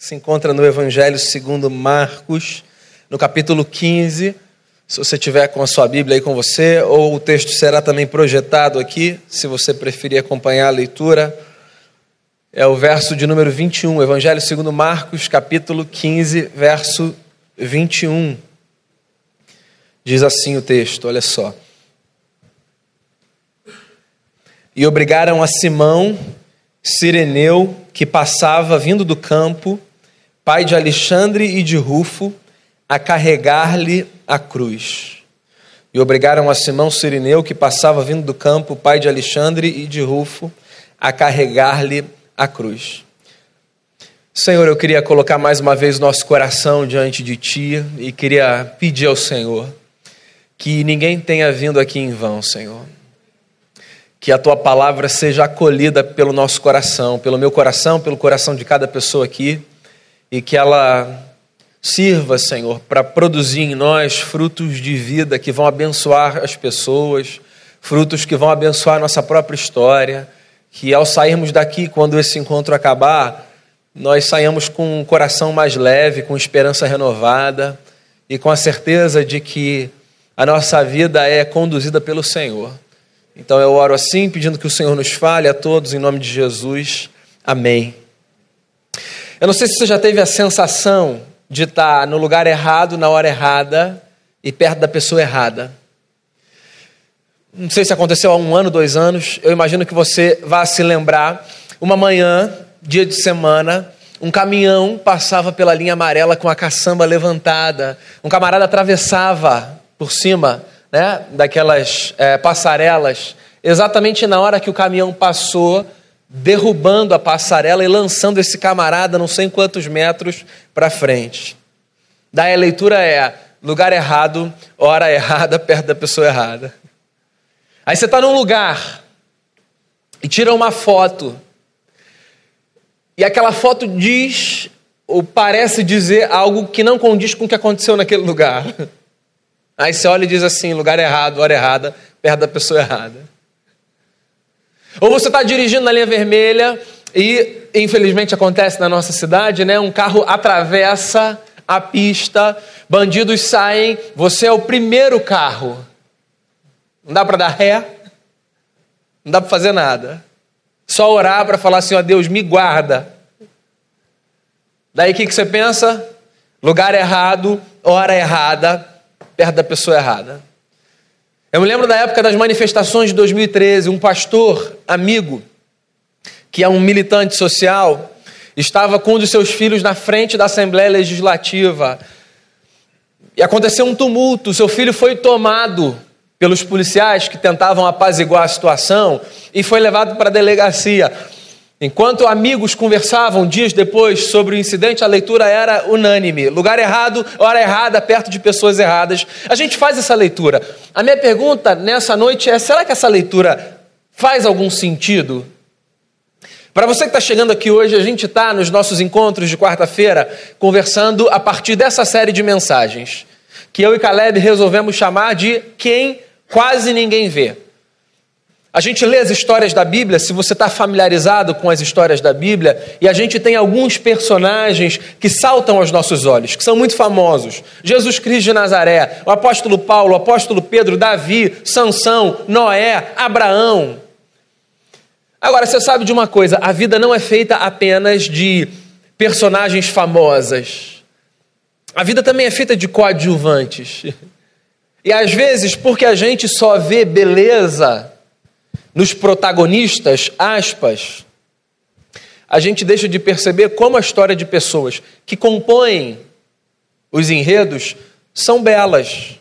se encontra no Evangelho segundo Marcos, no capítulo 15. Se você tiver com a sua Bíblia aí com você, ou o texto será também projetado aqui, se você preferir acompanhar a leitura. É o verso de número 21, Evangelho segundo Marcos, capítulo 15, verso 21. Diz assim o texto, olha só. E obrigaram a Simão, Sireneu, que passava vindo do campo, pai de Alexandre e de Rufo, a carregar-lhe a cruz. E obrigaram a Simão Sirineu, que passava vindo do campo, pai de Alexandre e de Rufo, a carregar-lhe a cruz. Senhor, eu queria colocar mais uma vez nosso coração diante de Ti e queria pedir ao Senhor que ninguém tenha vindo aqui em vão, Senhor. Que a Tua palavra seja acolhida pelo nosso coração, pelo meu coração, pelo coração de cada pessoa aqui e que ela sirva, Senhor, para produzir em nós frutos de vida que vão abençoar as pessoas, frutos que vão abençoar nossa própria história, que ao sairmos daqui, quando esse encontro acabar, nós saímos com um coração mais leve, com esperança renovada e com a certeza de que a nossa vida é conduzida pelo Senhor. Então eu oro assim, pedindo que o Senhor nos fale a todos, em nome de Jesus. Amém. Eu não sei se você já teve a sensação de estar no lugar errado, na hora errada e perto da pessoa errada. Não sei se aconteceu há um ano, dois anos. Eu imagino que você vá se lembrar. Uma manhã, dia de semana, um caminhão passava pela linha amarela com a caçamba levantada. Um camarada atravessava por cima né, daquelas é, passarelas. Exatamente na hora que o caminhão passou, derrubando a passarela e lançando esse camarada não sei quantos metros para frente. Daí a leitura é lugar errado, hora errada, perto da pessoa errada. Aí você está num lugar e tira uma foto. E aquela foto diz ou parece dizer algo que não condiz com o que aconteceu naquele lugar. Aí você olha e diz assim: lugar errado, hora errada, perto da pessoa errada. Ou você está dirigindo na linha vermelha e, infelizmente, acontece na nossa cidade, né? Um carro atravessa a pista, bandidos saem, você é o primeiro carro. Não dá para dar ré, não dá para fazer nada. Só orar para falar assim: ó Deus, me guarda. Daí o que, que você pensa? Lugar errado, hora errada, perto da pessoa errada. Eu me lembro da época das manifestações de 2013, um pastor amigo, que é um militante social, estava com um dos seus filhos na frente da Assembleia Legislativa. E aconteceu um tumulto, seu filho foi tomado pelos policiais que tentavam apaziguar a situação e foi levado para a delegacia. Enquanto amigos conversavam dias depois sobre o incidente, a leitura era unânime: lugar errado, hora errada, perto de pessoas erradas. A gente faz essa leitura. A minha pergunta nessa noite é: será que essa leitura faz algum sentido? Para você que está chegando aqui hoje, a gente está nos nossos encontros de quarta-feira conversando a partir dessa série de mensagens que eu e Caleb resolvemos chamar de Quem Quase Ninguém Vê. A gente lê as histórias da Bíblia, se você está familiarizado com as histórias da Bíblia, e a gente tem alguns personagens que saltam aos nossos olhos, que são muito famosos. Jesus Cristo de Nazaré, o apóstolo Paulo, o apóstolo Pedro, Davi, Sansão, Noé, Abraão. Agora, você sabe de uma coisa: a vida não é feita apenas de personagens famosas. A vida também é feita de coadjuvantes. E às vezes, porque a gente só vê beleza nos protagonistas, aspas, a gente deixa de perceber como a história de pessoas que compõem os enredos são belas.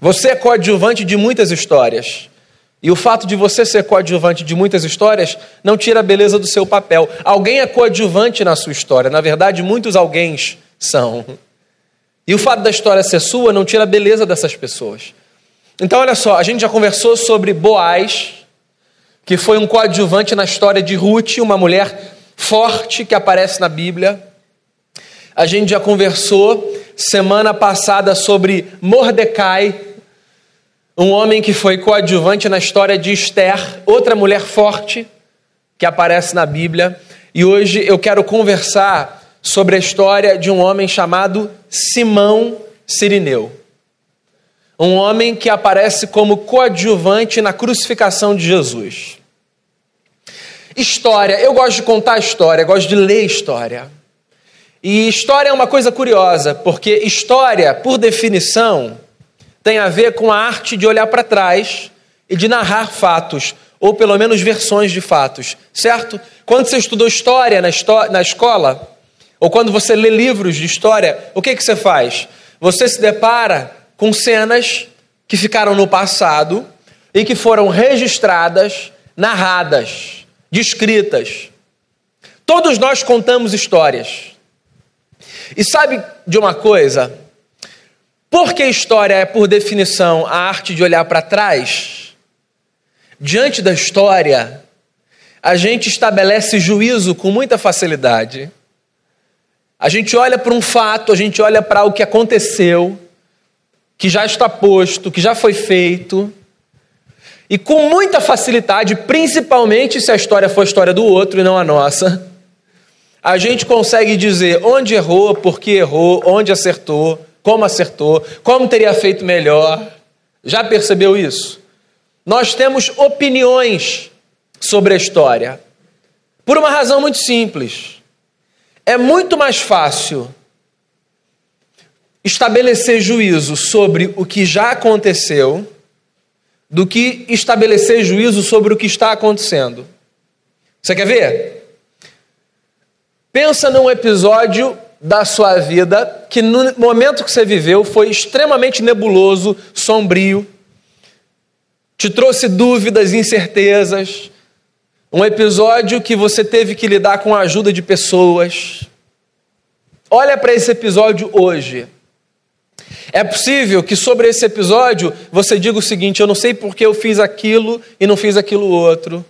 Você é coadjuvante de muitas histórias. E o fato de você ser coadjuvante de muitas histórias não tira a beleza do seu papel. Alguém é coadjuvante na sua história. Na verdade, muitos alguém são. E o fato da história ser sua não tira a beleza dessas pessoas. Então, olha só, a gente já conversou sobre Boaz, que foi um coadjuvante na história de Ruth, uma mulher forte que aparece na Bíblia. A gente já conversou semana passada sobre Mordecai, um homem que foi coadjuvante na história de Esther, outra mulher forte que aparece na Bíblia. E hoje eu quero conversar sobre a história de um homem chamado Simão Sirineu. Um homem que aparece como coadjuvante na crucificação de Jesus. História, eu gosto de contar história, gosto de ler história. E história é uma coisa curiosa, porque história, por definição, tem a ver com a arte de olhar para trás e de narrar fatos, ou pelo menos versões de fatos, certo? Quando você estudou história na, na escola, ou quando você lê livros de história, o que, que você faz? Você se depara com cenas que ficaram no passado e que foram registradas, narradas, descritas. Todos nós contamos histórias. E sabe de uma coisa? Porque história é, por definição, a arte de olhar para trás, diante da história, a gente estabelece juízo com muita facilidade. A gente olha para um fato, a gente olha para o que aconteceu, que já está posto, que já foi feito, e com muita facilidade, principalmente se a história for a história do outro e não a nossa, a gente consegue dizer onde errou, por que errou, onde acertou, como acertou, como teria feito melhor. Já percebeu isso? Nós temos opiniões sobre a história. Por uma razão muito simples. É muito mais fácil estabelecer juízo sobre o que já aconteceu do que estabelecer juízo sobre o que está acontecendo. Você quer ver? Pensa num episódio da sua vida que no momento que você viveu foi extremamente nebuloso, sombrio, te trouxe dúvidas, incertezas. Um episódio que você teve que lidar com a ajuda de pessoas. Olha para esse episódio hoje. É possível que sobre esse episódio você diga o seguinte: eu não sei porque eu fiz aquilo e não fiz aquilo outro.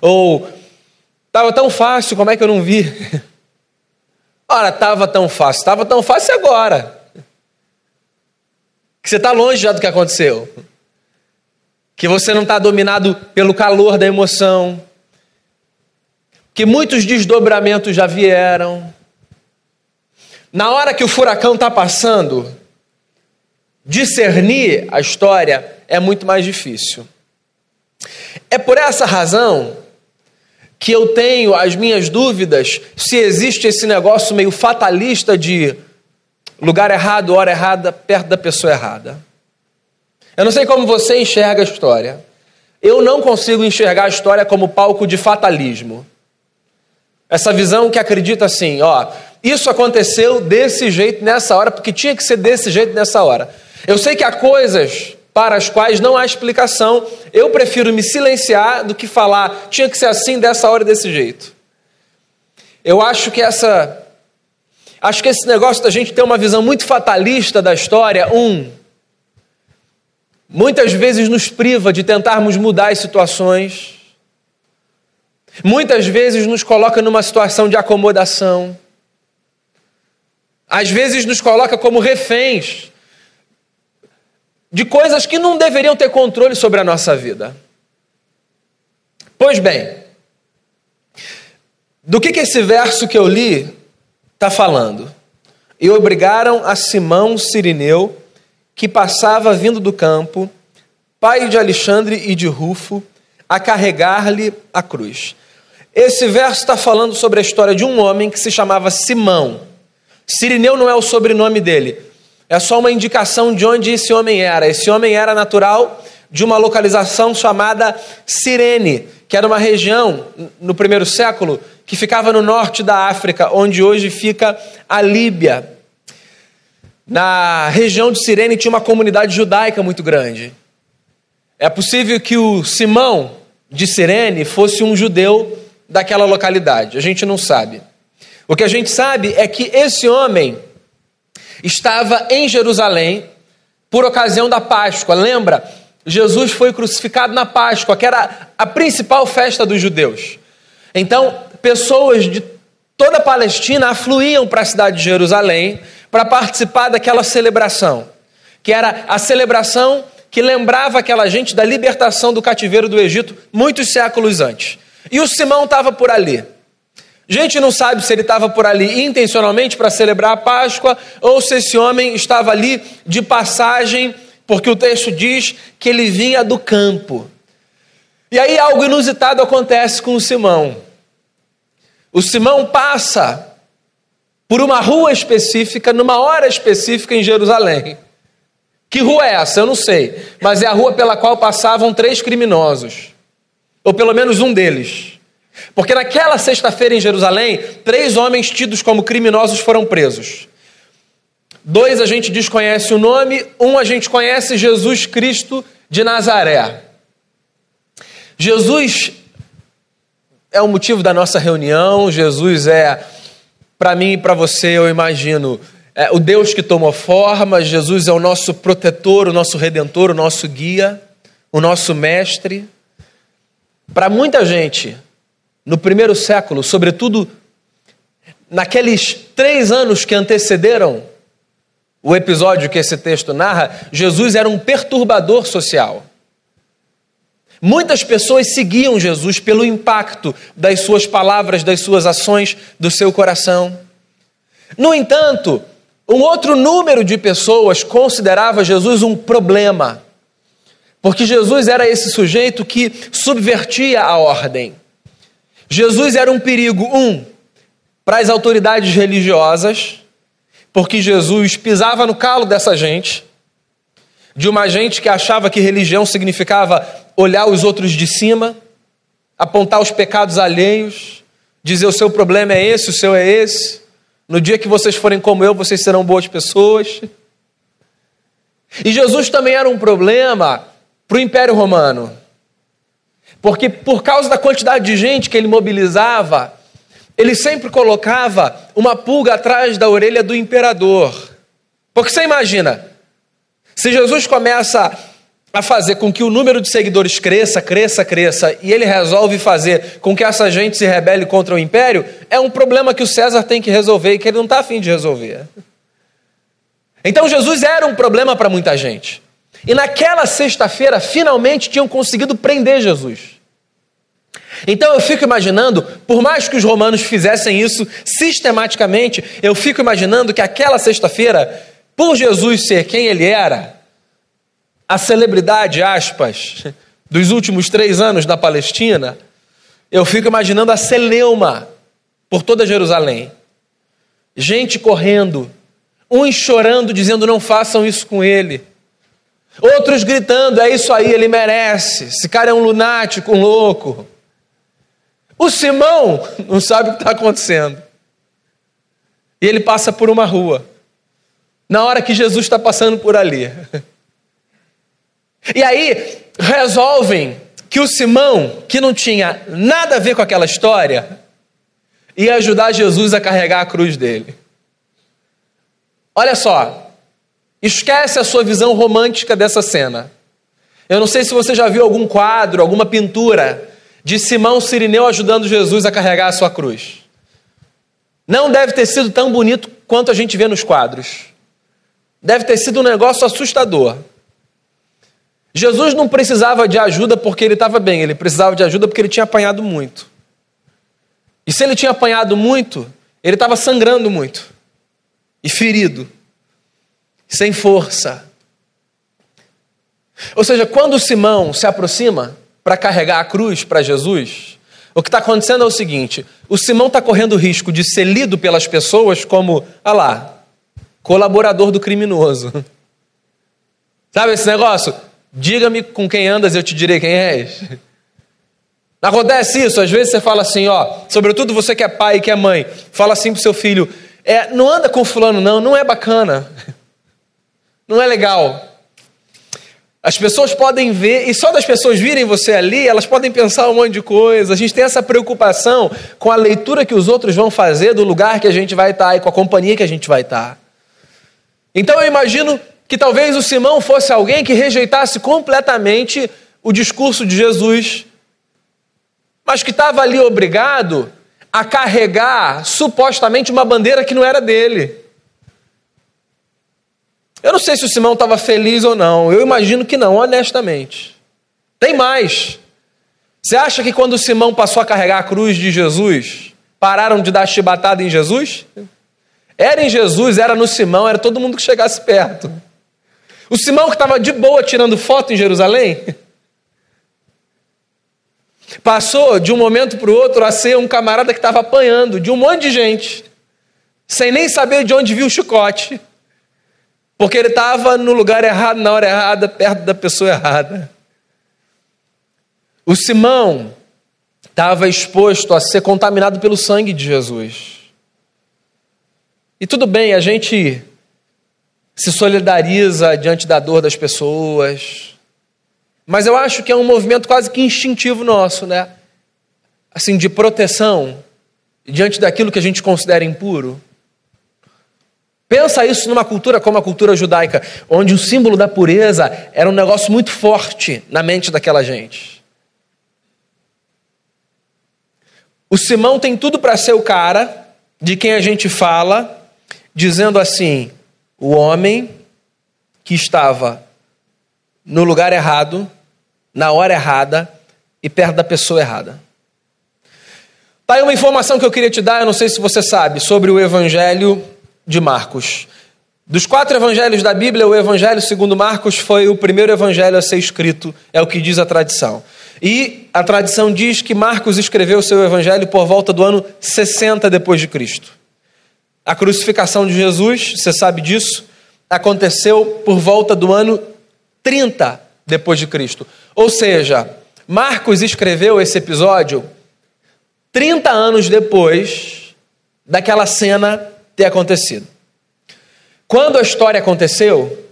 Ou Estava tão fácil, como é que eu não vi? Ora, estava tão fácil, estava tão fácil agora. Que você está longe já do que aconteceu. Que você não está dominado pelo calor da emoção. Que muitos desdobramentos já vieram. Na hora que o furacão está passando, discernir a história é muito mais difícil. É por essa razão que eu tenho as minhas dúvidas se existe esse negócio meio fatalista de lugar errado, hora errada, perto da pessoa errada. Eu não sei como você enxerga a história. Eu não consigo enxergar a história como palco de fatalismo. Essa visão que acredita assim, ó, isso aconteceu desse jeito nessa hora, porque tinha que ser desse jeito nessa hora. Eu sei que há coisas para as quais não há explicação. Eu prefiro me silenciar do que falar, tinha que ser assim, dessa hora e desse jeito. Eu acho que essa. Acho que esse negócio da gente ter uma visão muito fatalista da história, um, muitas vezes nos priva de tentarmos mudar as situações, muitas vezes nos coloca numa situação de acomodação, às vezes nos coloca como reféns de coisas que não deveriam ter controle sobre a nossa vida. Pois bem, do que, que esse verso que eu li está falando? E obrigaram a Simão Sirineu, que passava vindo do campo, pai de Alexandre e de Rufo, a carregar-lhe a cruz. Esse verso está falando sobre a história de um homem que se chamava Simão. Sirineu não é o sobrenome dele, é só uma indicação de onde esse homem era. Esse homem era natural de uma localização chamada Cirene, que era uma região no primeiro século que ficava no norte da África, onde hoje fica a Líbia. Na região de Cirene tinha uma comunidade judaica muito grande. É possível que o Simão de Cirene fosse um judeu daquela localidade. A gente não sabe. O que a gente sabe é que esse homem estava em Jerusalém por ocasião da Páscoa. Lembra? Jesus foi crucificado na Páscoa, que era a principal festa dos judeus. Então, pessoas de toda a Palestina afluíam para a cidade de Jerusalém para participar daquela celebração, que era a celebração que lembrava aquela gente da libertação do cativeiro do Egito muitos séculos antes. E o Simão estava por ali. Gente não sabe se ele estava por ali intencionalmente para celebrar a Páscoa ou se esse homem estava ali de passagem, porque o texto diz que ele vinha do campo. E aí algo inusitado acontece com o Simão. O Simão passa por uma rua específica, numa hora específica em Jerusalém. Que rua é essa? Eu não sei. Mas é a rua pela qual passavam três criminosos. Ou pelo menos um deles. Porque naquela sexta-feira em Jerusalém, três homens tidos como criminosos foram presos. Dois a gente desconhece o nome, um a gente conhece Jesus Cristo de Nazaré. Jesus é o motivo da nossa reunião, Jesus é, para mim e para você, eu imagino, é o Deus que tomou forma, Jesus é o nosso protetor, o nosso redentor, o nosso guia, o nosso mestre. Para muita gente, no primeiro século, sobretudo naqueles três anos que antecederam o episódio que esse texto narra, Jesus era um perturbador social. Muitas pessoas seguiam Jesus pelo impacto das suas palavras, das suas ações, do seu coração. No entanto, um outro número de pessoas considerava Jesus um problema, porque Jesus era esse sujeito que subvertia a ordem. Jesus era um perigo, um, para as autoridades religiosas, porque Jesus pisava no calo dessa gente, de uma gente que achava que religião significava olhar os outros de cima, apontar os pecados alheios, dizer o seu problema é esse, o seu é esse. No dia que vocês forem como eu, vocês serão boas pessoas. E Jesus também era um problema para o Império Romano. Porque por causa da quantidade de gente que ele mobilizava, ele sempre colocava uma pulga atrás da orelha do imperador. Porque você imagina, se Jesus começa a fazer com que o número de seguidores cresça, cresça, cresça, e ele resolve fazer com que essa gente se rebele contra o império, é um problema que o César tem que resolver e que ele não está afim de resolver. Então Jesus era um problema para muita gente. E naquela sexta-feira, finalmente tinham conseguido prender Jesus. Então eu fico imaginando, por mais que os romanos fizessem isso sistematicamente, eu fico imaginando que aquela sexta-feira, por Jesus ser quem ele era, a celebridade, aspas, dos últimos três anos na Palestina, eu fico imaginando a celeuma por toda Jerusalém. Gente correndo, uns chorando, dizendo: não façam isso com ele. Outros gritando: é isso aí, ele merece. Esse cara é um lunático, um louco. O Simão não sabe o que está acontecendo. E ele passa por uma rua. Na hora que Jesus está passando por ali. E aí resolvem que o Simão, que não tinha nada a ver com aquela história, ia ajudar Jesus a carregar a cruz dele. Olha só, Esquece a sua visão romântica dessa cena. Eu não sei se você já viu algum quadro, alguma pintura de Simão Sirineu ajudando Jesus a carregar a sua cruz. Não deve ter sido tão bonito quanto a gente vê nos quadros. Deve ter sido um negócio assustador. Jesus não precisava de ajuda porque ele estava bem, ele precisava de ajuda porque ele tinha apanhado muito. E se ele tinha apanhado muito, ele estava sangrando muito e ferido sem força. Ou seja, quando Simão se aproxima para carregar a cruz para Jesus, o que está acontecendo é o seguinte: o Simão está correndo o risco de ser lido pelas pessoas como, ah lá, colaborador do criminoso. Sabe esse negócio? Diga-me com quem andas, eu te direi quem és. Acontece isso, às vezes você fala assim, ó, sobretudo você que é pai e que é mãe, fala assim pro seu filho, é, não anda com fulano não, não é bacana. Não é legal. As pessoas podem ver, e só das pessoas virem você ali, elas podem pensar um monte de coisa. A gente tem essa preocupação com a leitura que os outros vão fazer do lugar que a gente vai estar e com a companhia que a gente vai estar. Então eu imagino que talvez o Simão fosse alguém que rejeitasse completamente o discurso de Jesus, mas que estava ali obrigado a carregar supostamente uma bandeira que não era dele. Eu não sei se o Simão estava feliz ou não, eu imagino que não, honestamente. Tem mais. Você acha que quando o Simão passou a carregar a cruz de Jesus, pararam de dar chibatada em Jesus? Era em Jesus, era no Simão, era todo mundo que chegasse perto. O Simão que estava de boa tirando foto em Jerusalém, passou de um momento para o outro a ser um camarada que estava apanhando de um monte de gente, sem nem saber de onde viu o chicote, porque ele estava no lugar errado, na hora errada, perto da pessoa errada. O Simão estava exposto a ser contaminado pelo sangue de Jesus. E tudo bem, a gente se solidariza diante da dor das pessoas, mas eu acho que é um movimento quase que instintivo nosso, né? Assim, de proteção diante daquilo que a gente considera impuro. Pensa isso numa cultura como a cultura judaica, onde o símbolo da pureza era um negócio muito forte na mente daquela gente. O Simão tem tudo para ser o cara de quem a gente fala, dizendo assim: o homem que estava no lugar errado, na hora errada e perto da pessoa errada. Tá aí uma informação que eu queria te dar, eu não sei se você sabe, sobre o evangelho de Marcos. Dos quatro evangelhos da Bíblia, o evangelho segundo Marcos foi o primeiro evangelho a ser escrito, é o que diz a tradição. E a tradição diz que Marcos escreveu seu evangelho por volta do ano 60 depois de Cristo. A crucificação de Jesus, você sabe disso, aconteceu por volta do ano 30 depois de Cristo. Ou seja, Marcos escreveu esse episódio 30 anos depois daquela cena ter acontecido. Quando a história aconteceu,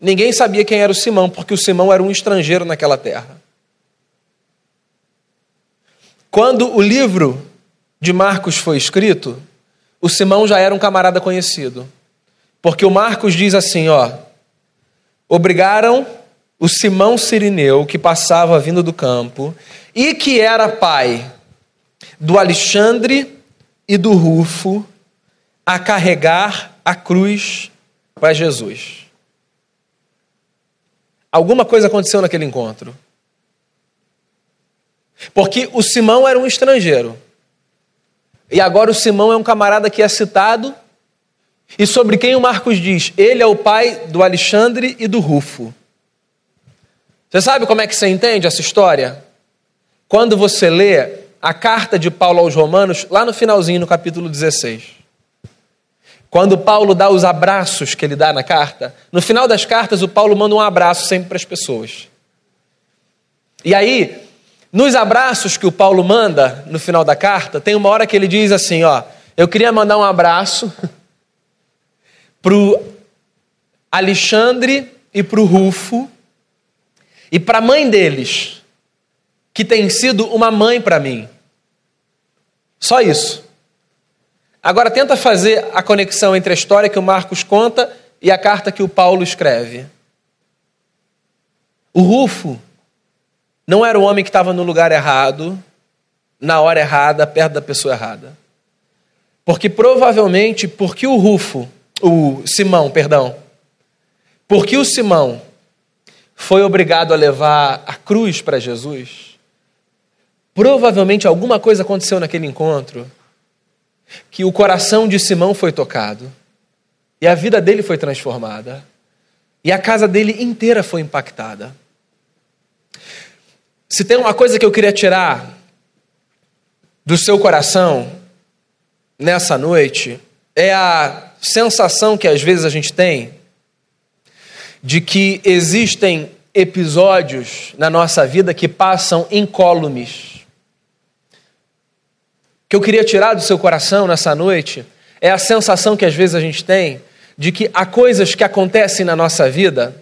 ninguém sabia quem era o Simão, porque o Simão era um estrangeiro naquela terra. Quando o livro de Marcos foi escrito, o Simão já era um camarada conhecido. Porque o Marcos diz assim, ó: Obrigaram o Simão Sirineu, que passava vindo do campo, e que era pai do Alexandre e do Rufo, a carregar a cruz para Jesus. Alguma coisa aconteceu naquele encontro. Porque o Simão era um estrangeiro. E agora o Simão é um camarada que é citado, e sobre quem o Marcos diz: ele é o pai do Alexandre e do Rufo. Você sabe como é que você entende essa história? Quando você lê a carta de Paulo aos Romanos, lá no finalzinho, no capítulo 16. Quando Paulo dá os abraços que ele dá na carta, no final das cartas, o Paulo manda um abraço sempre para as pessoas. E aí, nos abraços que o Paulo manda no final da carta, tem uma hora que ele diz assim: Ó, eu queria mandar um abraço para o Alexandre e para o Rufo e para a mãe deles, que tem sido uma mãe para mim. Só isso. Agora tenta fazer a conexão entre a história que o Marcos conta e a carta que o Paulo escreve. O Rufo não era o homem que estava no lugar errado, na hora errada, perto da pessoa errada. Porque provavelmente, porque o Rufo, o Simão, perdão, porque o Simão foi obrigado a levar a cruz para Jesus, provavelmente alguma coisa aconteceu naquele encontro que o coração de Simão foi tocado e a vida dele foi transformada e a casa dele inteira foi impactada. Se tem uma coisa que eu queria tirar do seu coração nessa noite, é a sensação que às vezes a gente tem de que existem episódios na nossa vida que passam incólumes que eu queria tirar do seu coração nessa noite é a sensação que às vezes a gente tem de que há coisas que acontecem na nossa vida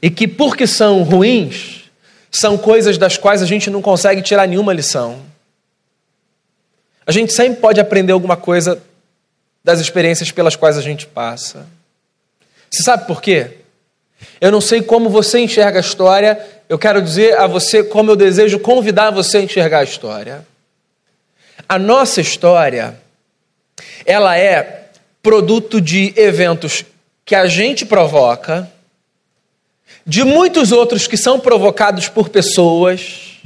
e que, porque são ruins, são coisas das quais a gente não consegue tirar nenhuma lição. A gente sempre pode aprender alguma coisa das experiências pelas quais a gente passa. Você sabe por quê? Eu não sei como você enxerga a história, eu quero dizer a você como eu desejo convidar você a enxergar a história. A nossa história, ela é produto de eventos que a gente provoca, de muitos outros que são provocados por pessoas,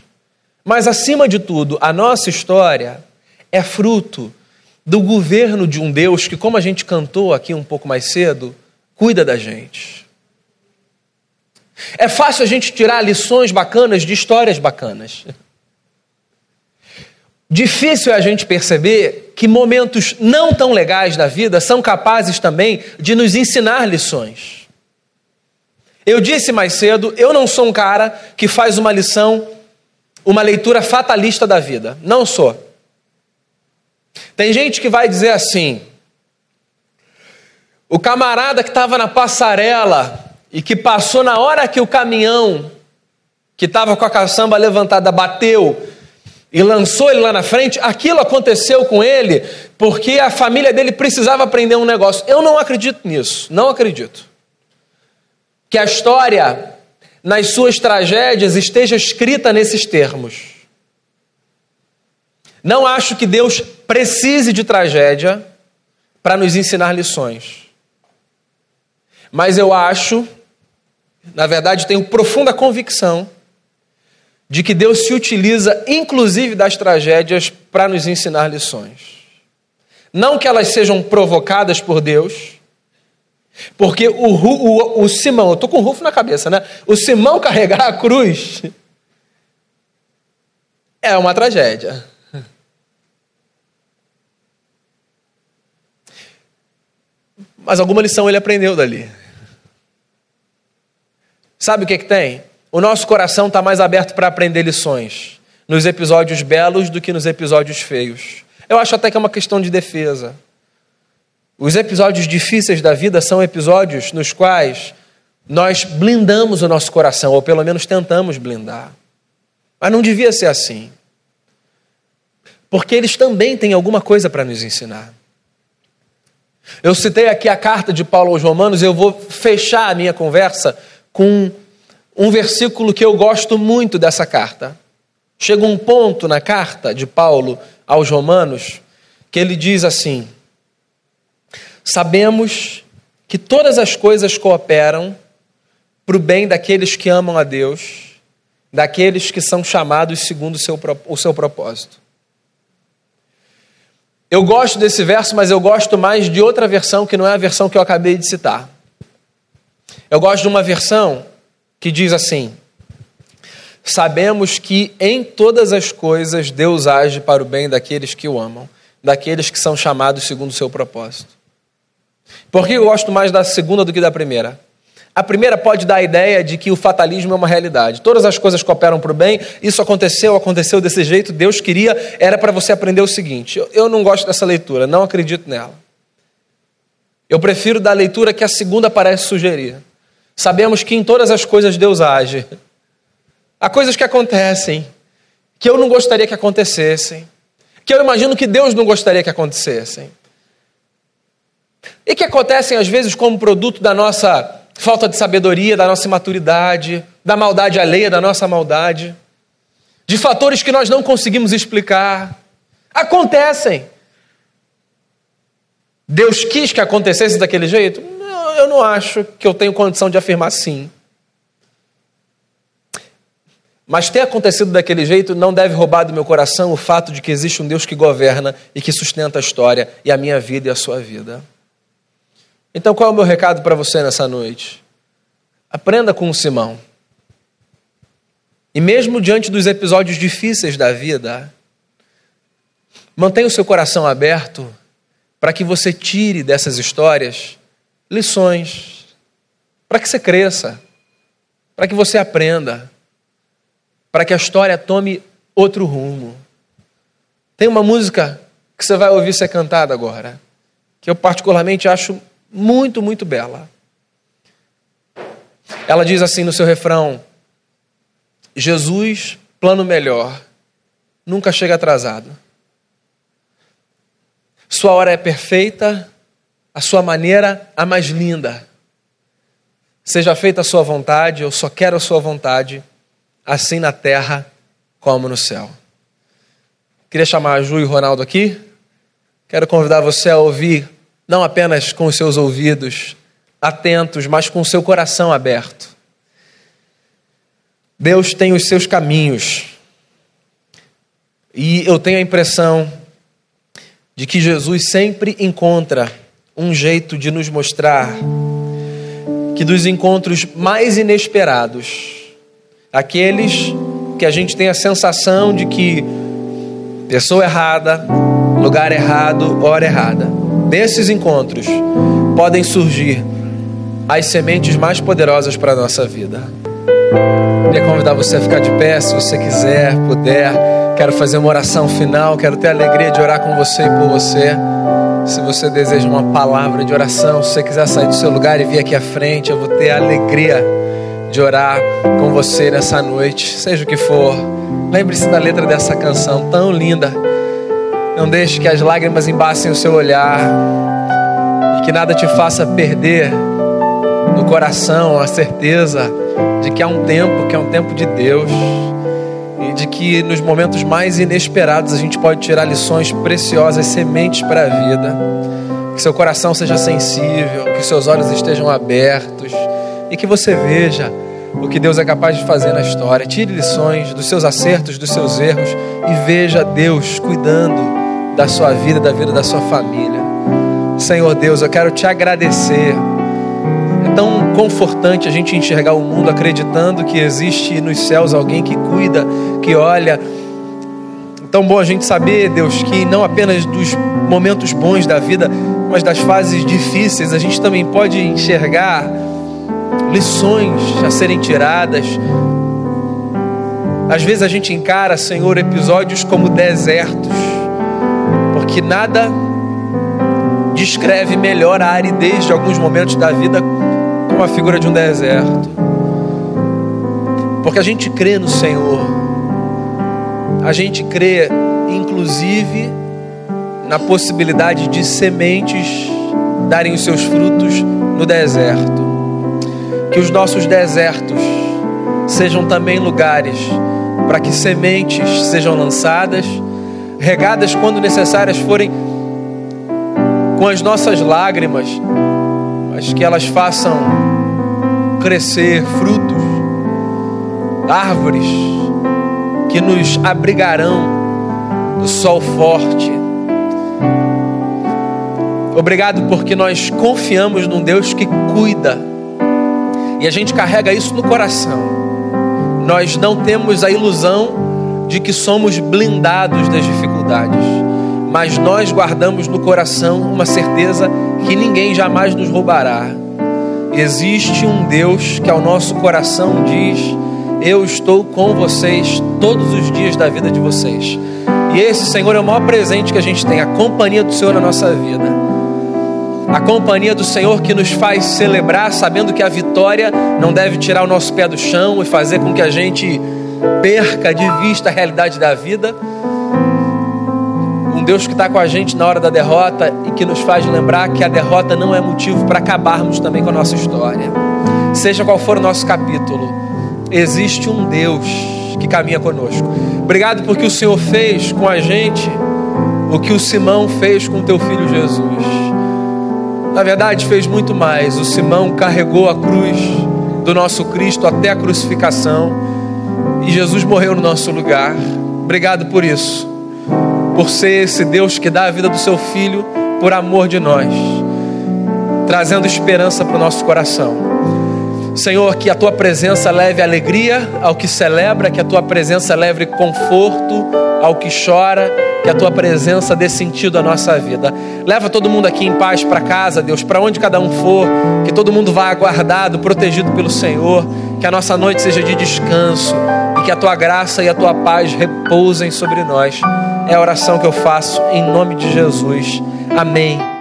mas acima de tudo, a nossa história é fruto do governo de um Deus que, como a gente cantou aqui um pouco mais cedo, cuida da gente. É fácil a gente tirar lições bacanas de histórias bacanas. Difícil é a gente perceber que momentos não tão legais da vida são capazes também de nos ensinar lições. Eu disse mais cedo, eu não sou um cara que faz uma lição, uma leitura fatalista da vida. Não sou. Tem gente que vai dizer assim: o camarada que estava na passarela e que passou na hora que o caminhão que estava com a caçamba levantada bateu e lançou ele lá na frente, aquilo aconteceu com ele porque a família dele precisava aprender um negócio. Eu não acredito nisso, não acredito. Que a história, nas suas tragédias, esteja escrita nesses termos. Não acho que Deus precise de tragédia para nos ensinar lições. Mas eu acho, na verdade, tenho profunda convicção de que Deus se utiliza, inclusive, das tragédias para nos ensinar lições. Não que elas sejam provocadas por Deus, porque o, o, o Simão, eu estou com o Rufo na cabeça, né? O Simão carregar a cruz é uma tragédia. Mas alguma lição ele aprendeu dali. Sabe o que, que tem? O nosso coração está mais aberto para aprender lições nos episódios belos do que nos episódios feios. Eu acho até que é uma questão de defesa. Os episódios difíceis da vida são episódios nos quais nós blindamos o nosso coração, ou pelo menos tentamos blindar. Mas não devia ser assim. Porque eles também têm alguma coisa para nos ensinar. Eu citei aqui a carta de Paulo aos Romanos, eu vou fechar a minha conversa com um versículo que eu gosto muito dessa carta. Chega um ponto na carta de Paulo aos Romanos que ele diz assim: Sabemos que todas as coisas cooperam para o bem daqueles que amam a Deus, daqueles que são chamados segundo o seu, propósito. Eu gosto desse verso, mas eu gosto mais de outra versão que não é a versão que eu acabei de citar. Eu gosto de uma versão que diz assim: Sabemos que em todas as coisas Deus age para o bem daqueles que o amam, daqueles que são chamados segundo o seu propósito. Por que eu gosto mais da segunda do que da primeira? A primeira pode dar a ideia de que o fatalismo é uma realidade. Todas as coisas cooperam para o bem, isso aconteceu, aconteceu desse jeito, Deus queria, era para você aprender o seguinte. Eu não gosto dessa leitura, não acredito nela. Eu prefiro da leitura que a segunda parece sugerir. Sabemos que em todas as coisas Deus age. Há coisas que acontecem que eu não gostaria que acontecessem, que eu imagino que Deus não gostaria que acontecessem. E que acontecem às vezes como produto da nossa falta de sabedoria, da nossa imaturidade, da maldade alheia, da nossa maldade, de fatores que nós não conseguimos explicar. Acontecem. Deus quis que acontecesse daquele jeito? Eu não acho que eu tenho condição de afirmar sim. Mas ter acontecido daquele jeito não deve roubar do meu coração o fato de que existe um Deus que governa e que sustenta a história e a minha vida e a sua vida. Então, qual é o meu recado para você nessa noite? Aprenda com o Simão. E mesmo diante dos episódios difíceis da vida, mantenha o seu coração aberto para que você tire dessas histórias lições, para que você cresça, para que você aprenda, para que a história tome outro rumo. Tem uma música que você vai ouvir ser cantada agora, que eu particularmente acho muito, muito bela. Ela diz assim no seu refrão: Jesus, plano melhor, nunca chega atrasado. Sua hora é perfeita, a sua maneira a mais linda. Seja feita a sua vontade, eu só quero a sua vontade, assim na terra como no céu. Queria chamar a Ju e o Ronaldo aqui. Quero convidar você a ouvir, não apenas com os seus ouvidos atentos, mas com o seu coração aberto. Deus tem os seus caminhos. E eu tenho a impressão de que Jesus sempre encontra um jeito de nos mostrar que dos encontros mais inesperados, aqueles que a gente tem a sensação de que pessoa errada, lugar errado, hora errada, desses encontros podem surgir as sementes mais poderosas para a nossa vida. Queria convidar você a ficar de pé, se você quiser, puder. Quero fazer uma oração final, quero ter a alegria de orar com você e por você. Se você deseja uma palavra de oração, se você quiser sair do seu lugar e vir aqui à frente, eu vou ter a alegria de orar com você nessa noite, seja o que for. Lembre-se da letra dessa canção tão linda. Não deixe que as lágrimas embassem o seu olhar e que nada te faça perder no coração a certeza de que há um tempo, que é um tempo de Deus e de que nos momentos mais inesperados a gente pode tirar lições preciosas, sementes para a vida. Que seu coração seja sensível, que seus olhos estejam abertos e que você veja o que Deus é capaz de fazer na história. Tire lições dos seus acertos, dos seus erros e veja Deus cuidando da sua vida, da vida da sua família. Senhor Deus, eu quero te agradecer tão confortante a gente enxergar o mundo acreditando que existe nos céus alguém que cuida, que olha. Tão bom a gente saber, Deus, que não apenas dos momentos bons da vida, mas das fases difíceis, a gente também pode enxergar lições a serem tiradas. Às vezes a gente encara, Senhor, episódios como desertos, porque nada descreve melhor a aridez de alguns momentos da vida como a figura de um deserto. Porque a gente crê no Senhor. A gente crê, inclusive, na possibilidade de sementes darem os seus frutos no deserto. Que os nossos desertos sejam também lugares para que sementes sejam lançadas, regadas quando necessárias forem com as nossas lágrimas, mas que elas façam crescer frutos, árvores que nos abrigarão do sol forte. Obrigado porque nós confiamos num Deus que cuida e a gente carrega isso no coração. Nós não temos a ilusão de que somos blindados das dificuldades, mas nós guardamos no coração uma certeza que ninguém jamais nos roubará. Existe um Deus que ao nosso coração diz: Eu estou com vocês todos os dias da vida de vocês. E esse, Senhor, é o maior presente que a gente tem, a companhia do Senhor na nossa vida. A companhia do Senhor que nos faz celebrar, sabendo que a vitória não deve tirar o nosso pé do chão e fazer com que a gente perca de vista a realidade da vida Deus que está com a gente na hora da derrota e que nos faz lembrar que a derrota não é motivo para acabarmos também com a nossa história. Seja qual for o nosso capítulo, existe um Deus que caminha conosco. Obrigado porque o Senhor fez com a gente o que o Simão fez com teu filho Jesus. Na verdade, fez muito mais. O Simão carregou a cruz do nosso Cristo até a crucificação e Jesus morreu no nosso lugar. Obrigado por isso por ser esse Deus que dá a vida do seu filho por amor de nós, trazendo esperança para o nosso coração. Senhor, que a tua presença leve alegria ao que celebra, que a tua presença leve conforto ao que chora, que a tua presença dê sentido à nossa vida. Leva todo mundo aqui em paz para casa, Deus, para onde cada um for, que todo mundo vá aguardado, protegido pelo Senhor, que a nossa noite seja de descanso e que a tua graça e a tua paz repousem sobre nós. É a oração que eu faço em nome de Jesus. Amém